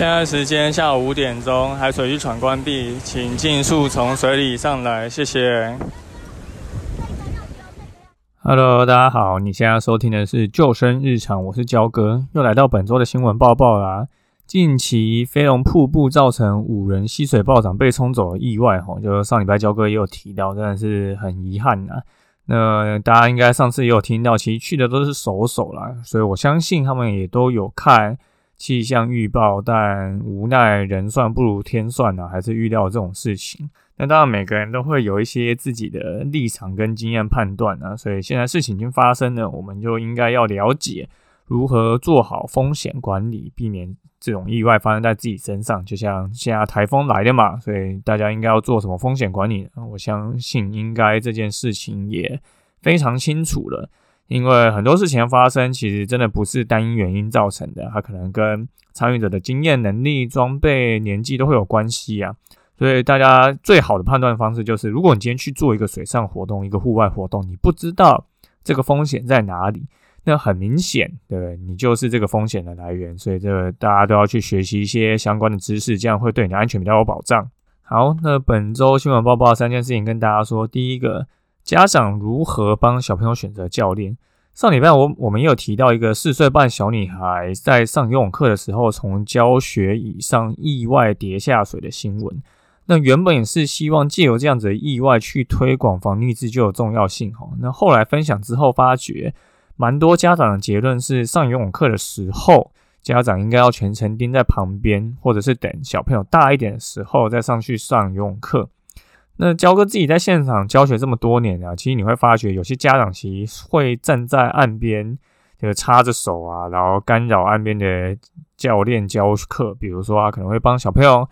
现在时间下午五点钟，海水浴场关闭，请尽速从水里上来，谢谢。Hello，大家好，你现在收听的是救生日常，我是焦哥，又来到本周的新闻报报啦。近期飞龙瀑布造成五人溪水暴涨被冲走的意外，哈，就上礼拜焦哥也有提到，真的是很遗憾呐。那大家应该上次也有听到，其实去的都是手手啦，所以我相信他们也都有看。气象预报，但无奈人算不如天算呢，还是遇到这种事情。那当然，每个人都会有一些自己的立场跟经验判断啊。所以现在事情已经发生了，我们就应该要了解如何做好风险管理，避免这种意外发生在自己身上。就像现在台风来的嘛，所以大家应该要做什么风险管理？我相信应该这件事情也非常清楚了。因为很多事情发生，其实真的不是单一原因造成的，它可能跟参与者的经验、能力、装备、年纪都会有关系啊。所以大家最好的判断方式就是，如果你今天去做一个水上活动、一个户外活动，你不知道这个风险在哪里，那很明显，对你就是这个风险的来源。所以这个大家都要去学习一些相关的知识，这样会对你的安全比较有保障。好，那本周新闻播报三件事情跟大家说，第一个。家长如何帮小朋友选择教练？上礼拜我我们也有提到一个四岁半小女孩在上游泳课的时候，从教学椅上意外跌下水的新闻。那原本也是希望借由这样子的意外去推广防溺自救的重要性哈。那后来分享之后发觉，蛮多家长的结论是，上游泳课的时候，家长应该要全程盯在旁边，或者是等小朋友大一点的时候再上去上游泳课。那焦哥自己在现场教学这么多年啊，其实你会发觉有些家长其实会站在岸边，就是插着手啊，然后干扰岸边的教练教课。比如说，啊可能会帮小朋友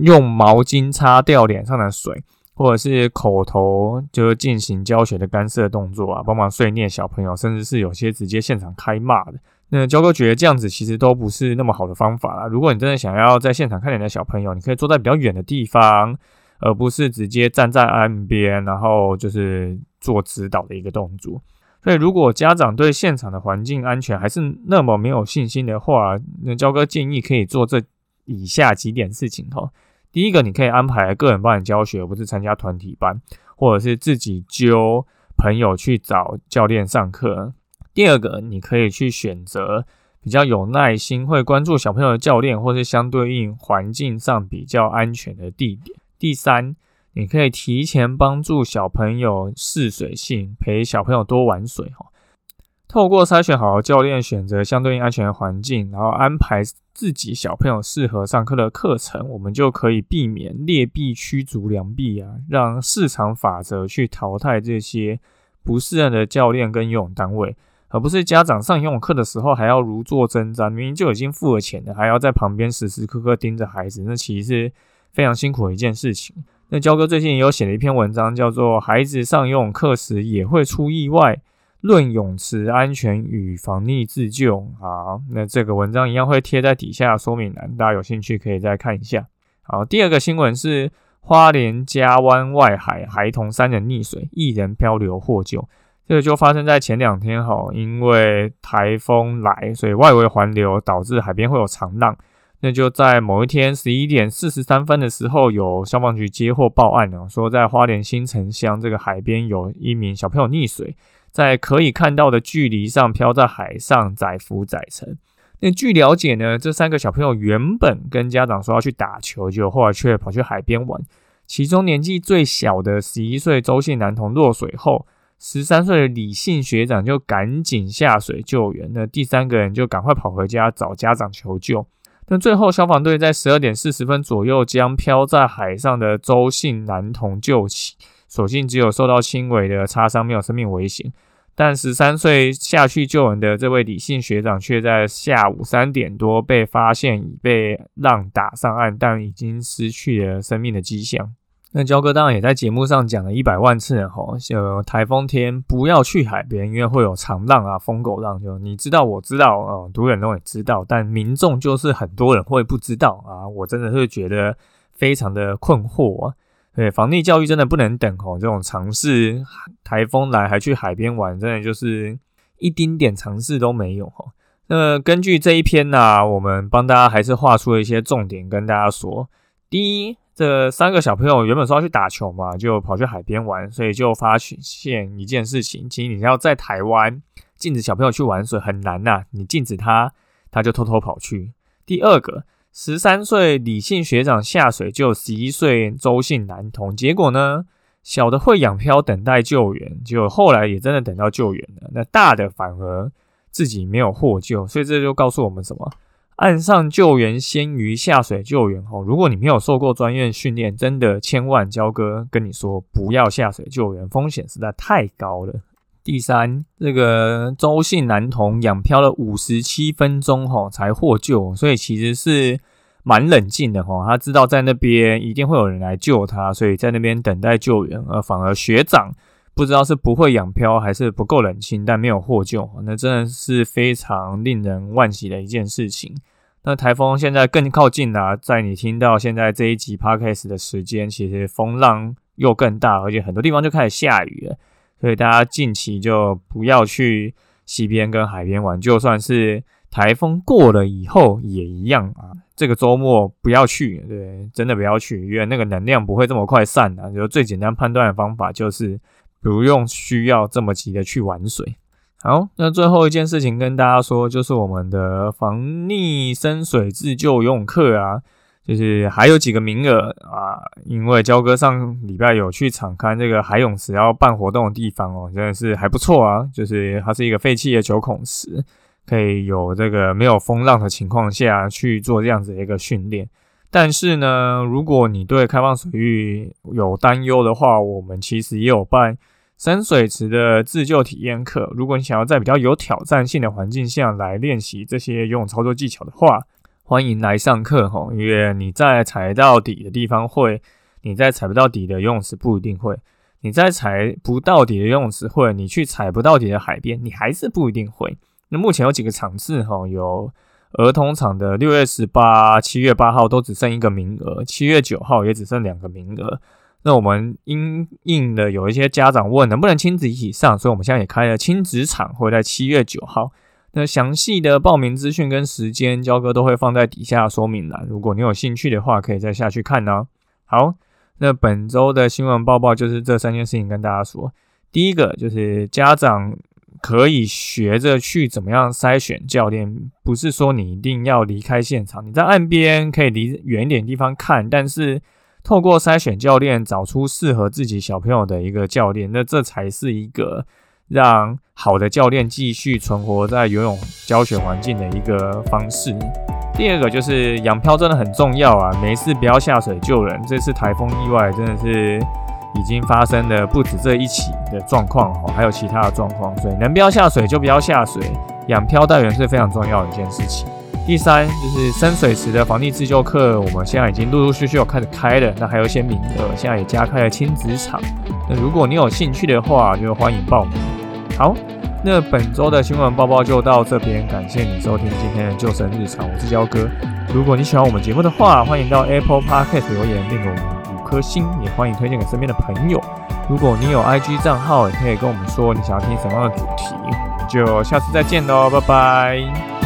用毛巾擦掉脸上的水，或者是口头就进行教学的干涉动作啊，帮忙碎念小朋友，甚至是有些直接现场开骂的。那焦哥觉得这样子其实都不是那么好的方法啦。如果你真的想要在现场看你的小朋友，你可以坐在比较远的地方。而不是直接站在岸边，然后就是做指导的一个动作。所以，如果家长对现场的环境安全还是那么没有信心的话，那焦哥建议可以做这以下几点事情哈。第一个，你可以安排个人帮你教学，而不是参加团体班，或者是自己揪朋友去找教练上课。第二个，你可以去选择比较有耐心、会关注小朋友的教练，或是相对应环境上比较安全的地点。第三，你可以提前帮助小朋友试水性，陪小朋友多玩水哈。透过筛选好的教练，选择相对应安全的环境，然后安排自己小朋友适合上课的课程，我们就可以避免劣币驱逐良币啊，让市场法则去淘汰这些不适任的教练跟游泳单位，而不是家长上游泳课的时候还要如坐针毡，明明就已经付了钱了，还要在旁边时时刻刻盯着孩子，那其实。非常辛苦的一件事情。那焦哥最近也有写了一篇文章，叫做《孩子上游泳课时也会出意外，论泳池安全与防溺自救》。好，那这个文章一样会贴在底下说明栏，大家有兴趣可以再看一下。好，第二个新闻是花莲加湾外海孩童三人溺水，一人漂流获救。这个就发生在前两天哈，因为台风来，所以外围环流导致海边会有长浪。那就在某一天十一点四十三分的时候，有消防局接获报案呢，说在花莲新城乡这个海边有一名小朋友溺水，在可以看到的距离上漂在海上载浮载沉。那据了解呢，这三个小朋友原本跟家长说要去打球，就后来却跑去海边玩。其中年纪最小的十一岁周姓男童落水后，十三岁的李姓学长就赶紧下水救援。那第三个人就赶快跑回家找家长求救。但最后，消防队在十二点四十分左右将漂在海上的周姓男童救起，所幸只有受到轻微的擦伤，没有生命危险。但十三岁下去救人的这位李姓学长，却在下午三点多被发现已被浪打上岸，但已经失去了生命的迹象。那焦哥当然也在节目上讲了一百万次了吼，呃，台风天不要去海边，因为会有长浪啊、疯狗浪。就你知道，我知道啊，读人都也知道，但民众就是很多人会不知道啊。我真的是觉得非常的困惑啊。对，防溺教育真的不能等哦。这种尝试台风来还去海边玩，真的就是一丁点尝试都没有哈。那根据这一篇呢，我们帮大家还是画出了一些重点跟大家说。第一，这三个小朋友原本说要去打球嘛，就跑去海边玩，所以就发现一件事情：，其实你要在台湾禁止小朋友去玩水很难呐。你禁止他，他就偷偷跑去。第二个。十三岁李姓学长下水救十一岁周姓男童，结果呢，小的会仰漂等待救援，结果后来也真的等到救援了，那大的反而自己没有获救，所以这就告诉我们什么？岸上救援先于下水救援哦。如果你没有受过专业训练，真的千万交哥跟你说，不要下水救援，风险实在太高了。第三，这个周姓男童仰漂了五十七分钟，哈，才获救，所以其实是蛮冷静的，哈。他知道在那边一定会有人来救他，所以在那边等待救援。而反而学长不知道是不会养漂还是不够冷静，但没有获救，那真的是非常令人惋惜的一件事情。那台风现在更靠近了，在你听到现在这一集 podcast 的时间，其实风浪又更大，而且很多地方就开始下雨了。所以大家近期就不要去溪边跟海边玩，就算是台风过了以后也一样啊。这个周末不要去，对，真的不要去，因为那个能量不会这么快散的。就最简单判断的方法就是不用需要这么急的去玩水。好，那最后一件事情跟大家说，就是我们的防溺深水自救游泳课啊。就是还有几个名额啊，因为焦哥上礼拜有去场看这个海泳池要办活动的地方哦，真的是还不错啊。就是它是一个废弃的九孔池，可以有这个没有风浪的情况下去做这样子的一个训练。但是呢，如果你对开放水域有担忧的话，我们其实也有办深水池的自救体验课。如果你想要在比较有挑战性的环境下来练习这些游泳操作技巧的话，欢迎来上课哈，因为你在踩到底的地方会，你在踩不到底的游泳池不一定会，你在踩不到底的游泳池会，你去踩不到底的海边，你还是不一定会。那目前有几个场次哈，有儿童场的六月十八、七月八号都只剩一个名额，七月九号也只剩两个名额。那我们因应的有一些家长问能不能亲子一起上，所以我们现在也开了亲子场，会在七月九号。那详细的报名资讯跟时间，焦哥都会放在底下说明栏。如果你有兴趣的话，可以再下去看呢。好，那本周的新闻报报就是这三件事情跟大家说。第一个就是家长可以学着去怎么样筛选教练，不是说你一定要离开现场，你在岸边可以离远一点地方看，但是透过筛选教练找出适合自己小朋友的一个教练，那这才是一个。让好的教练继续存活在游泳教学环境的一个方式。第二个就是养漂真的很重要啊，没事不要下水救人。这次台风意外真的是已经发生的不止这一起的状况哦，还有其他的状况，所以能不要下水就不要下水。养漂带员是非常重要的一件事情。第三就是深水池的防地自救课，我们现在已经陆陆续续有开始开了，那还有一些名额，现在也加开了亲子场。那如果你有兴趣的话，就欢迎报名。好，那本周的新闻报报就到这边，感谢你收听今天的救生日常，我是焦哥。如果你喜欢我们节目的话，欢迎到 Apple Podcast 留言并给我们五颗星，也欢迎推荐给身边的朋友。如果你有 IG 账号，也可以跟我们说你想要听什么样的主题，就下次再见喽，拜拜。